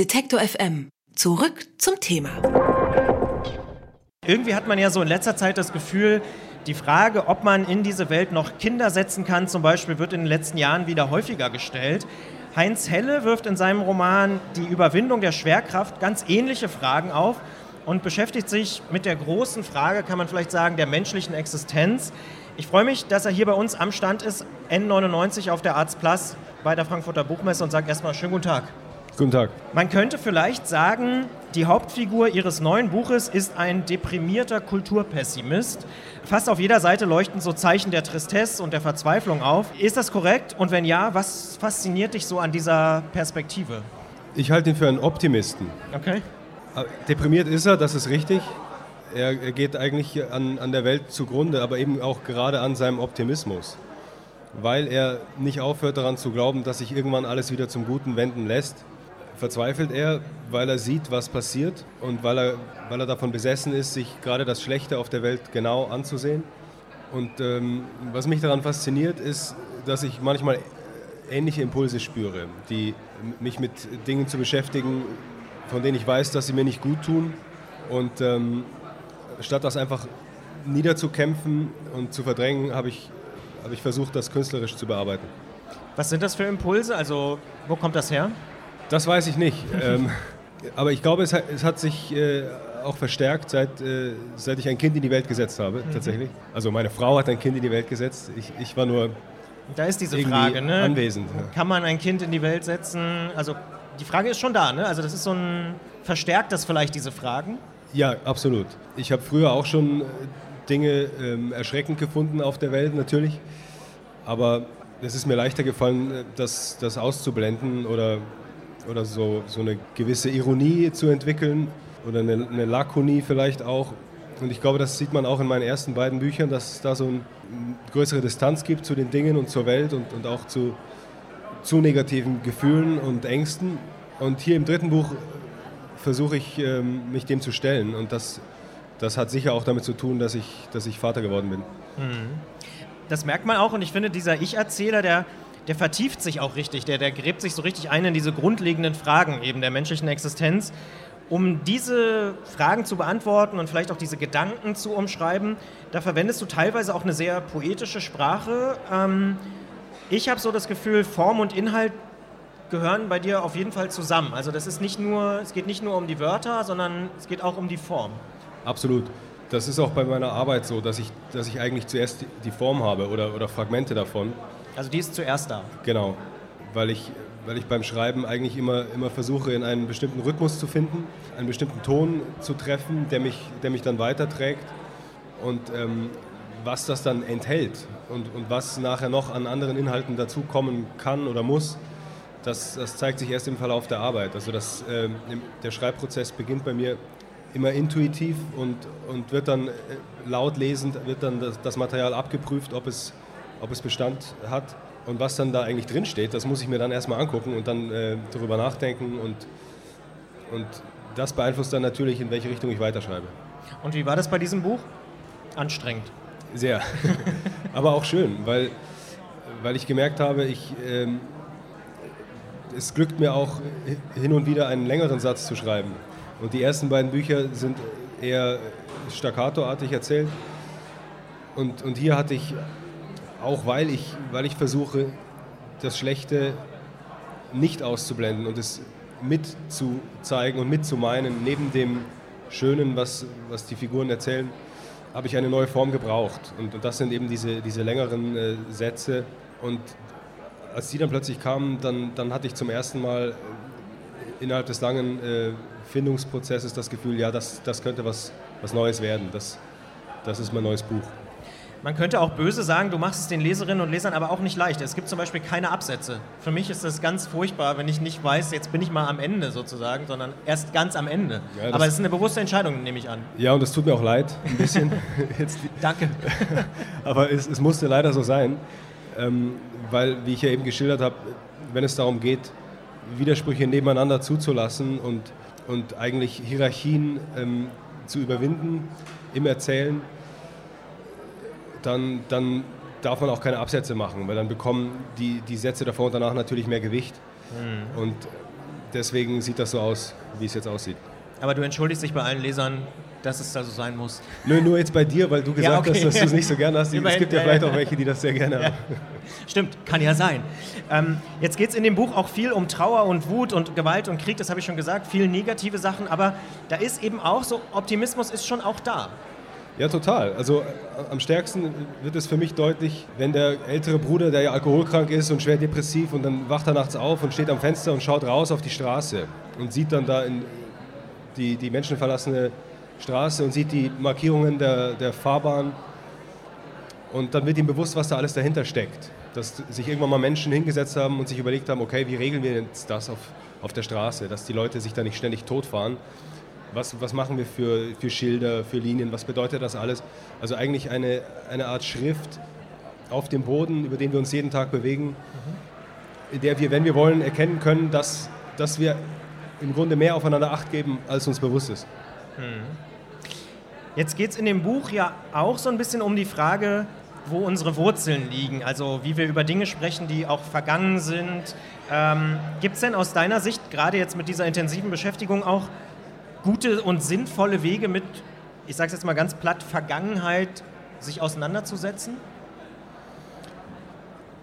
Detektor FM. Zurück zum Thema. Irgendwie hat man ja so in letzter Zeit das Gefühl, die Frage, ob man in diese Welt noch Kinder setzen kann, zum Beispiel, wird in den letzten Jahren wieder häufiger gestellt. Heinz Helle wirft in seinem Roman Die Überwindung der Schwerkraft ganz ähnliche Fragen auf und beschäftigt sich mit der großen Frage, kann man vielleicht sagen, der menschlichen Existenz. Ich freue mich, dass er hier bei uns am Stand ist, N99 auf der Plus bei der Frankfurter Buchmesse und sage erstmal schönen guten Tag. Guten Tag. Man könnte vielleicht sagen, die Hauptfigur Ihres neuen Buches ist ein deprimierter Kulturpessimist. Fast auf jeder Seite leuchten so Zeichen der Tristesse und der Verzweiflung auf. Ist das korrekt? Und wenn ja, was fasziniert dich so an dieser Perspektive? Ich halte ihn für einen Optimisten. Okay. Deprimiert ist er, das ist richtig. Er, er geht eigentlich an, an der Welt zugrunde, aber eben auch gerade an seinem Optimismus. Weil er nicht aufhört daran zu glauben, dass sich irgendwann alles wieder zum Guten wenden lässt verzweifelt er, weil er sieht, was passiert und weil er, weil er davon besessen ist, sich gerade das Schlechte auf der Welt genau anzusehen. Und ähm, was mich daran fasziniert, ist, dass ich manchmal ähnliche Impulse spüre, die mich mit Dingen zu beschäftigen, von denen ich weiß, dass sie mir nicht gut tun. Und ähm, statt das einfach niederzukämpfen und zu verdrängen, habe ich, hab ich versucht, das künstlerisch zu bearbeiten. Was sind das für Impulse? Also, wo kommt das her? Das weiß ich nicht. ähm, aber ich glaube, es hat, es hat sich äh, auch verstärkt, seit, äh, seit ich ein Kind in die Welt gesetzt habe, mhm. tatsächlich. Also meine Frau hat ein Kind in die Welt gesetzt. Ich, ich war nur da ist diese Frage, ne? anwesend. Kann man ein Kind in die Welt setzen? Also die Frage ist schon da, ne? Also das ist so ein verstärkt das vielleicht diese Fragen? Ja, absolut. Ich habe früher auch schon äh, Dinge ähm, erschreckend gefunden auf der Welt natürlich, aber es ist mir leichter gefallen, äh, das, das auszublenden oder oder so, so eine gewisse Ironie zu entwickeln oder eine, eine Lakonie vielleicht auch. Und ich glaube, das sieht man auch in meinen ersten beiden Büchern, dass es da so eine größere Distanz gibt zu den Dingen und zur Welt und, und auch zu, zu negativen Gefühlen und Ängsten. Und hier im dritten Buch versuche ich, ähm, mich dem zu stellen. Und das, das hat sicher auch damit zu tun, dass ich, dass ich Vater geworden bin. Mhm. Das merkt man auch. Und ich finde, dieser Ich-Erzähler, der der vertieft sich auch richtig, der, der gräbt sich so richtig ein in diese grundlegenden Fragen eben der menschlichen Existenz. Um diese Fragen zu beantworten und vielleicht auch diese Gedanken zu umschreiben, da verwendest du teilweise auch eine sehr poetische Sprache. Ähm, ich habe so das Gefühl, Form und Inhalt gehören bei dir auf jeden Fall zusammen. Also das ist nicht nur, es geht nicht nur um die Wörter, sondern es geht auch um die Form. Absolut. Das ist auch bei meiner Arbeit so, dass ich, dass ich eigentlich zuerst die Form habe oder, oder Fragmente davon. Also die ist zuerst da. Genau, weil ich, weil ich beim Schreiben eigentlich immer, immer versuche, in einen bestimmten Rhythmus zu finden, einen bestimmten Ton zu treffen, der mich, der mich dann weiterträgt. Und ähm, was das dann enthält und, und was nachher noch an anderen Inhalten dazukommen kann oder muss, das, das zeigt sich erst im Verlauf der Arbeit. Also das, äh, der Schreibprozess beginnt bei mir immer intuitiv und, und wird dann äh, laut lesend, wird dann das, das Material abgeprüft, ob es ob es Bestand hat. Und was dann da eigentlich drinsteht, das muss ich mir dann erstmal angucken und dann äh, darüber nachdenken. Und, und das beeinflusst dann natürlich, in welche Richtung ich weiterschreibe. Und wie war das bei diesem Buch? Anstrengend. Sehr. Aber auch schön, weil, weil ich gemerkt habe, ich, ähm, es glückt mir auch hin und wieder einen längeren Satz zu schreiben. Und die ersten beiden Bücher sind eher staccatoartig erzählt. Und, und hier hatte ich auch weil ich, weil ich versuche, das Schlechte nicht auszublenden und es mitzuzeigen und mitzumeinen, neben dem Schönen, was, was die Figuren erzählen, habe ich eine neue Form gebraucht. Und, und das sind eben diese, diese längeren äh, Sätze. Und als die dann plötzlich kamen, dann, dann hatte ich zum ersten Mal innerhalb des langen äh, Findungsprozesses das Gefühl, ja, das, das könnte was, was Neues werden. Das, das ist mein neues Buch. Man könnte auch böse sagen, du machst es den Leserinnen und Lesern aber auch nicht leicht. Es gibt zum Beispiel keine Absätze. Für mich ist das ganz furchtbar, wenn ich nicht weiß, jetzt bin ich mal am Ende sozusagen, sondern erst ganz am Ende. Ja, aber es ist eine bewusste Entscheidung, nehme ich an. Ja, und es tut mir auch leid, ein bisschen. Danke. aber es, es, musste leider so sein, ähm, weil, wie ich ja eben geschildert habe, wenn es darum geht, Widersprüche nebeneinander zuzulassen und, und eigentlich Hierarchien ähm, zu überwinden im Erzählen, dann, dann darf man auch keine Absätze machen, weil dann bekommen die, die Sätze davor und danach natürlich mehr Gewicht. Mhm. Und deswegen sieht das so aus, wie es jetzt aussieht. Aber du entschuldigst dich bei allen Lesern, dass es da so sein muss. Nur, nur jetzt bei dir, weil du gesagt ja, okay. hast, dass du es nicht so gerne hast. es gibt ja vielleicht auch welche, die das sehr gerne haben. Stimmt, kann ja sein. Ähm, jetzt geht es in dem Buch auch viel um Trauer und Wut und Gewalt und Krieg, das habe ich schon gesagt, viel negative Sachen, aber da ist eben auch so, Optimismus ist schon auch da. Ja, total. Also am stärksten wird es für mich deutlich, wenn der ältere Bruder, der ja alkoholkrank ist und schwer depressiv und dann wacht er nachts auf und steht am Fenster und schaut raus auf die Straße und sieht dann da die, die menschenverlassene Straße und sieht die Markierungen der, der Fahrbahn und dann wird ihm bewusst, was da alles dahinter steckt. Dass sich irgendwann mal Menschen hingesetzt haben und sich überlegt haben, okay, wie regeln wir jetzt das auf, auf der Straße, dass die Leute sich da nicht ständig totfahren. Was, was machen wir für, für Schilder, für Linien, was bedeutet das alles? Also eigentlich eine, eine Art Schrift auf dem Boden, über den wir uns jeden Tag bewegen, in der wir, wenn wir wollen, erkennen können, dass, dass wir im Grunde mehr aufeinander Acht geben, als uns bewusst ist. Mhm. Jetzt geht es in dem Buch ja auch so ein bisschen um die Frage, wo unsere Wurzeln liegen, also wie wir über Dinge sprechen, die auch vergangen sind. Ähm, Gibt es denn aus deiner Sicht, gerade jetzt mit dieser intensiven Beschäftigung, auch gute und sinnvolle Wege mit, ich sage es jetzt mal ganz platt, Vergangenheit sich auseinanderzusetzen?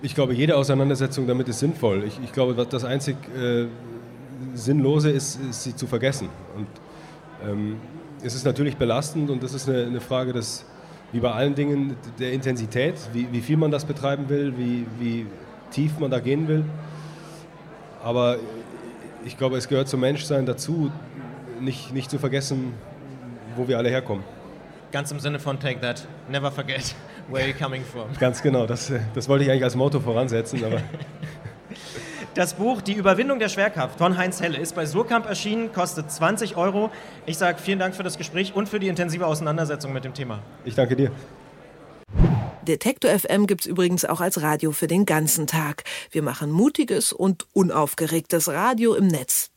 Ich glaube, jede Auseinandersetzung damit ist sinnvoll. Ich, ich glaube, das einzig äh, Sinnlose ist, ist, sie zu vergessen. Und ähm, es ist natürlich belastend und das ist eine, eine, Frage des, wie bei allen Dingen, der Intensität, wie, wie viel man das betreiben will, wie, wie tief man da gehen will. Aber ich glaube, es gehört zum Menschsein dazu, nicht, nicht zu vergessen, wo wir alle herkommen. Ganz im Sinne von Take That, never forget where you're coming from. Ganz genau, das, das wollte ich eigentlich als Motto voransetzen, aber Das Buch Die Überwindung der Schwerkraft von Heinz Helle ist bei Surkamp erschienen, kostet 20 Euro. Ich sage vielen Dank für das Gespräch und für die intensive Auseinandersetzung mit dem Thema. Ich danke dir. Detektor FM gibt es übrigens auch als Radio für den ganzen Tag. Wir machen mutiges und unaufgeregtes Radio im Netz.